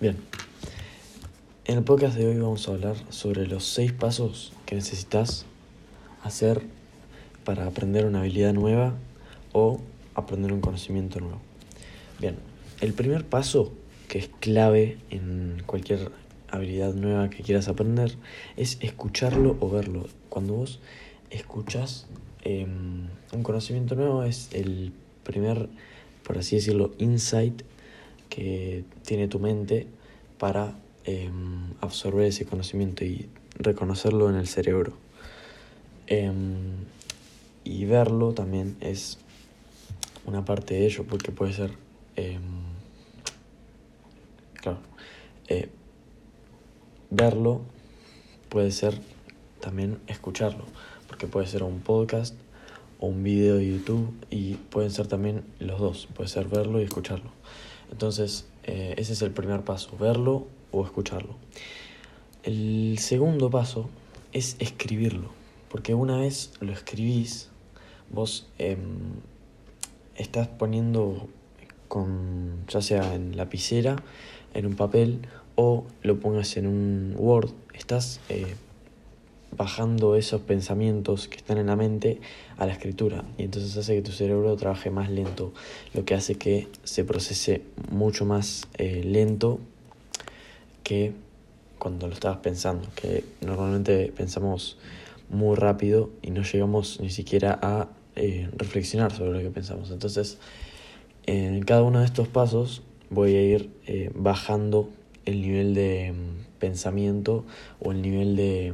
Bien, en el podcast de hoy vamos a hablar sobre los seis pasos que necesitas hacer para aprender una habilidad nueva o aprender un conocimiento nuevo. Bien, el primer paso que es clave en cualquier habilidad nueva que quieras aprender es escucharlo o verlo. Cuando vos escuchas em, un conocimiento nuevo es el primer, por así decirlo, insight tiene tu mente para em, absorber ese conocimiento y reconocerlo en el cerebro. Em, y verlo también es una parte de ello, porque puede ser, claro, eh, verlo puede ser también escucharlo, porque puede ser un podcast o un video de YouTube y pueden ser también los dos, puede ser verlo y escucharlo. Entonces, eh, ese es el primer paso, verlo o escucharlo. El segundo paso es escribirlo, porque una vez lo escribís, vos em, estás poniendo con, ya sea en lapicera, en un papel o lo pongas en un Word, estás eh, bajando esos pensamientos que están en la mente a la escritura y entonces hace que tu cerebro trabaje más lento, lo que hace que se procese mucho más eh, lento que cuando lo estabas pensando, que normalmente pensamos muy rápido y no llegamos ni siquiera a eh, reflexionar sobre lo que pensamos. Entonces, en cada uno de estos pasos voy a ir bajando el nivel de mm, pensamiento o el nivel de...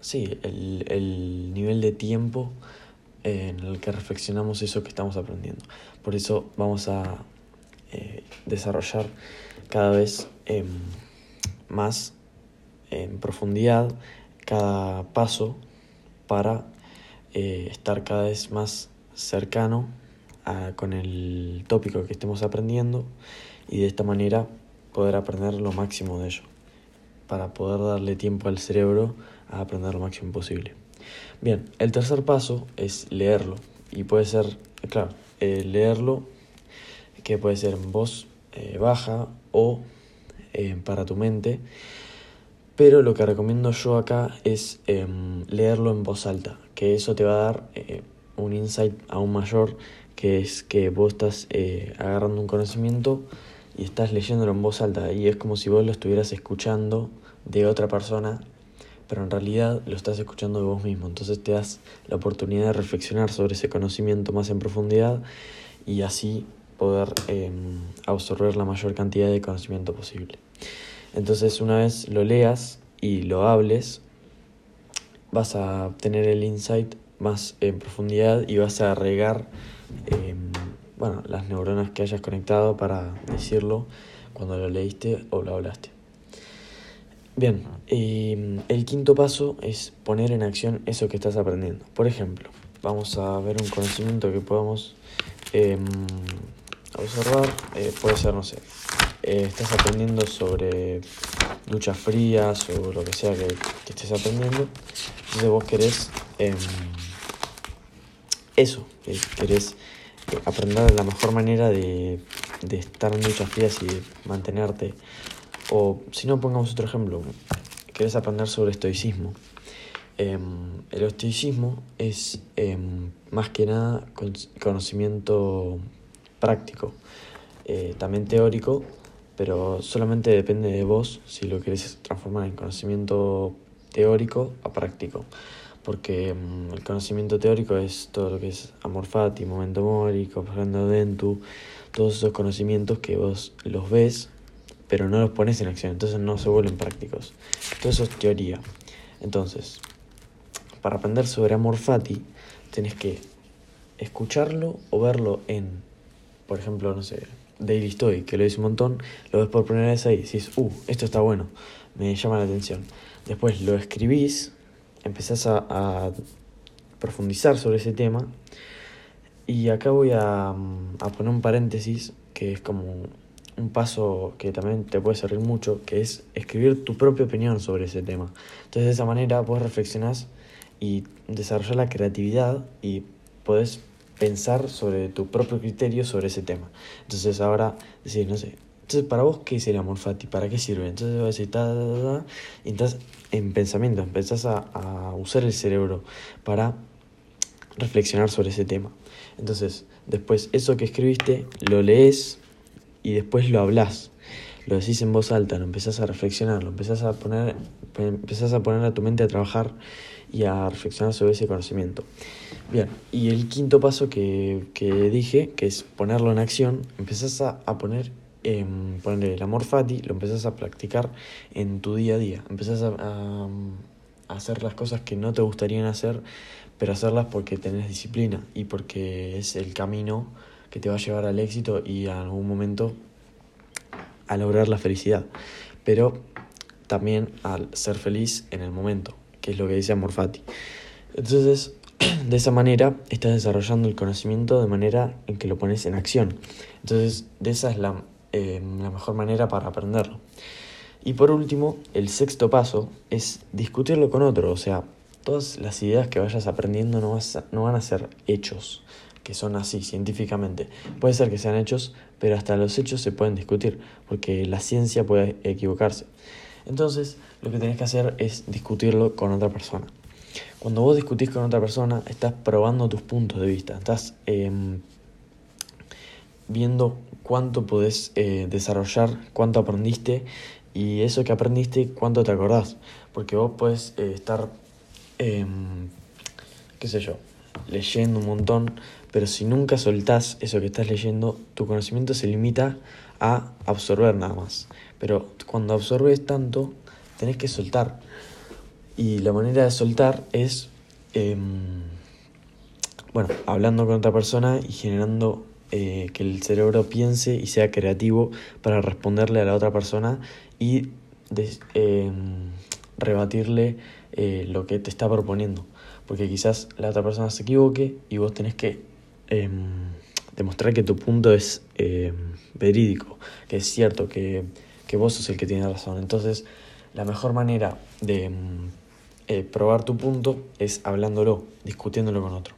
Sí, el, el nivel de tiempo en el que reflexionamos eso que estamos aprendiendo. Por eso vamos a eh, desarrollar cada vez em, más en profundidad cada paso para eh, estar cada vez más cercano a, con el tópico que estemos aprendiendo y de esta manera poder aprender lo máximo de ello, para poder darle tiempo al cerebro a aprender lo máximo posible. Bien, el tercer paso es leerlo, y puede ser, claro, eh, leerlo, que puede ser en voz eh, baja o eh, para tu mente, pero lo que recomiendo yo acá es em, leerlo en voz alta, que eso te va a dar un insight aún mayor, que es que vos estás agarrando un conocimiento, y estás leyéndolo en voz alta y es como si vos lo estuvieras escuchando de otra persona, pero en realidad lo estás escuchando de vos mismo. Entonces te das la oportunidad de reflexionar sobre ese conocimiento más en profundidad y así poder em, absorber la mayor cantidad de conocimiento posible. Entonces una vez lo leas y lo hables, vas a tener el insight más en profundidad y vas a regar em, bueno, las neuronas que hayas conectado para decirlo cuando lo leíste o lo hablaste. Bien, em, el quinto paso es poner en acción eso que estás aprendiendo. Por ejemplo, vamos a ver un conocimiento que podamos em, observar. Eh, puede ser, no sé, eh, estás aprendiendo sobre duchas frías o lo que sea que, que estés aprendiendo. Entonces vos querés em, eso, querés aprender la mejor manera de, de estar en duchas frías y mantenerte. O si no, pongamos otro ejemplo, querés aprender sobre estoicismo. Em, el estoicismo es em, más que nada conocimiento práctico, eh, también teórico, pero solamente depende de vos si lo querés transformar en conocimiento teórico a práctico porque mm, el conocimiento teórico es todo lo que es amor fati, momento mori, comprendo dentu, todos esos conocimientos que vos los ves, pero no los pones en acción, entonces no se vuelven prácticos. Todo eso es teoría. Entonces, para aprender sobre amor fati, tenés que escucharlo o verlo en, por ejemplo, no sé, Daily Story, que lo dice un montón, lo ves por primera vez ahí y decís, uh, esto está bueno, me llama la atención. Después lo escribís empezás a, profundizar sobre ese tema. Y acá voy a, a, poner un paréntesis que es como un paso que también te puede servir mucho, que es escribir tu propia opinión sobre ese tema. Entonces de esa manera vos reflexionás y desarrollar la creatividad y podés pensar sobre tu propio criterio sobre ese tema. Entonces ahora decís, no sé, Entonces, para vos, ¿qué es el amor fati? ¿Para qué sirve? Entonces vas a decir, ta, ta, ta, y estás en pensamiento, empezás a, a usar el cerebro para reflexionar sobre ese tema. Entonces, después eso que escribiste lo lees y después lo hablas. Lo decís en voz alta, lo empezás a reflexionar, lo empezás a poner, empezás a poner a tu mente a trabajar y a reflexionar sobre ese conocimiento. Bien, y el quinto paso que, que dije, que es ponerlo en acción, empezás a, a poner eh, ponerle el amor fati, lo empezás a practicar en tu día a día. Empezás a, hacer las cosas que no te gustarían hacer, pero hacerlas porque tenés disciplina y porque es el camino que te va a llevar al éxito y a algún momento a lograr la felicidad. Pero también al ser feliz en el momento, que es lo que dice Amor Fati. Entonces, de esa manera estás desarrollando el conocimiento de manera en que lo pones en acción. Entonces, de esa es la eh, la mejor manera para aprenderlo. Y por último, el sexto paso es discutirlo con otro, o sea, todas las ideas que vayas aprendiendo no, vas no van a ser hechos, que son así científicamente. Puede ser que sean hechos, pero hasta los hechos se pueden discutir, porque la ciencia puede equivocarse. Entonces, lo que tenés que hacer es discutirlo con otra persona. Cuando vos discutís con otra persona, estás probando tus puntos de vista, estás eh, viendo cuánto podés eh, desarrollar, cuánto aprendiste y eso que aprendiste, cuánto te acordás. Porque vos puedes eh, estar, eh, qué sé yo, leyendo un montón, pero si nunca soltás eso que estás leyendo, tu conocimiento se limita a absorber nada más. Pero cuando absorbes tanto, tenés que soltar. Y la manera de soltar es, em, bueno, hablando con otra persona y generando eh, que el cerebro piense y sea creativo para responderle a la otra persona y eh, rebatirle eh, lo que te está proponiendo. Porque quizás la otra persona se equivoque y vos tenés que em, demostrar que tu punto es em, verídico, que es cierto, que, que, vos sos el que tiene razón. Entonces, la mejor manera de em, eh, probar tu punto es hablándolo, discutiéndolo con otro.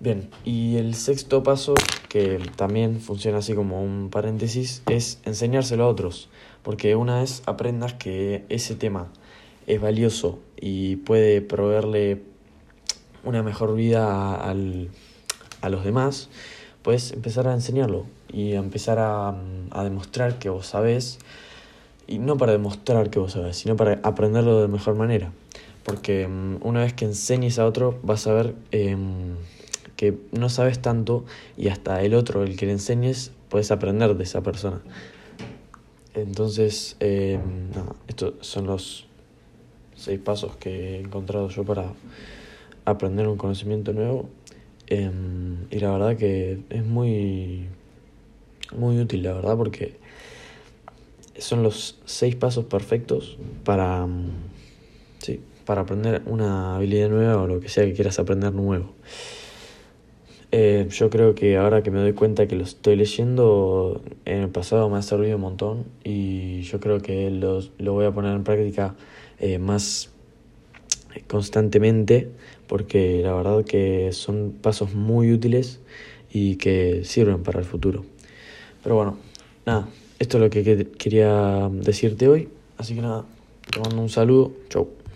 Bien, y el sexto paso, que también funciona así como un paréntesis, es enseñárselo a otros. Porque una vez aprendas que ese tema es valioso y puede proveerle una mejor vida al, a los demás, puedes empezar a enseñarlo y a empezar a, a, demostrar que vos sabés. Y no para demostrar que vos sabés, sino para aprenderlo de mejor manera. Porque um, una vez que enseñes a otro, vas a ver... Eh, que no sabes tanto y hasta el otro, el que le enseñes, puedes aprender de esa persona. Entonces, eh, estos son los seis pasos que he encontrado yo para aprender un conocimiento nuevo. Eh, y la verdad que es muy, muy útil, la verdad, porque son los seis pasos perfectos para, sí, para aprender una habilidad nueva o lo que sea que quieras aprender nuevo. Eh, yo creo que ahora que me doy cuenta que lo estoy leyendo, en el pasado me ha servido un montón y yo creo que lo, lo voy a poner en práctica eh, más constantemente porque la verdad que son pasos muy útiles y que sirven para el futuro. Pero bueno, nada, esto es lo que quería decirte hoy, así que nada, te mando un saludo, chau.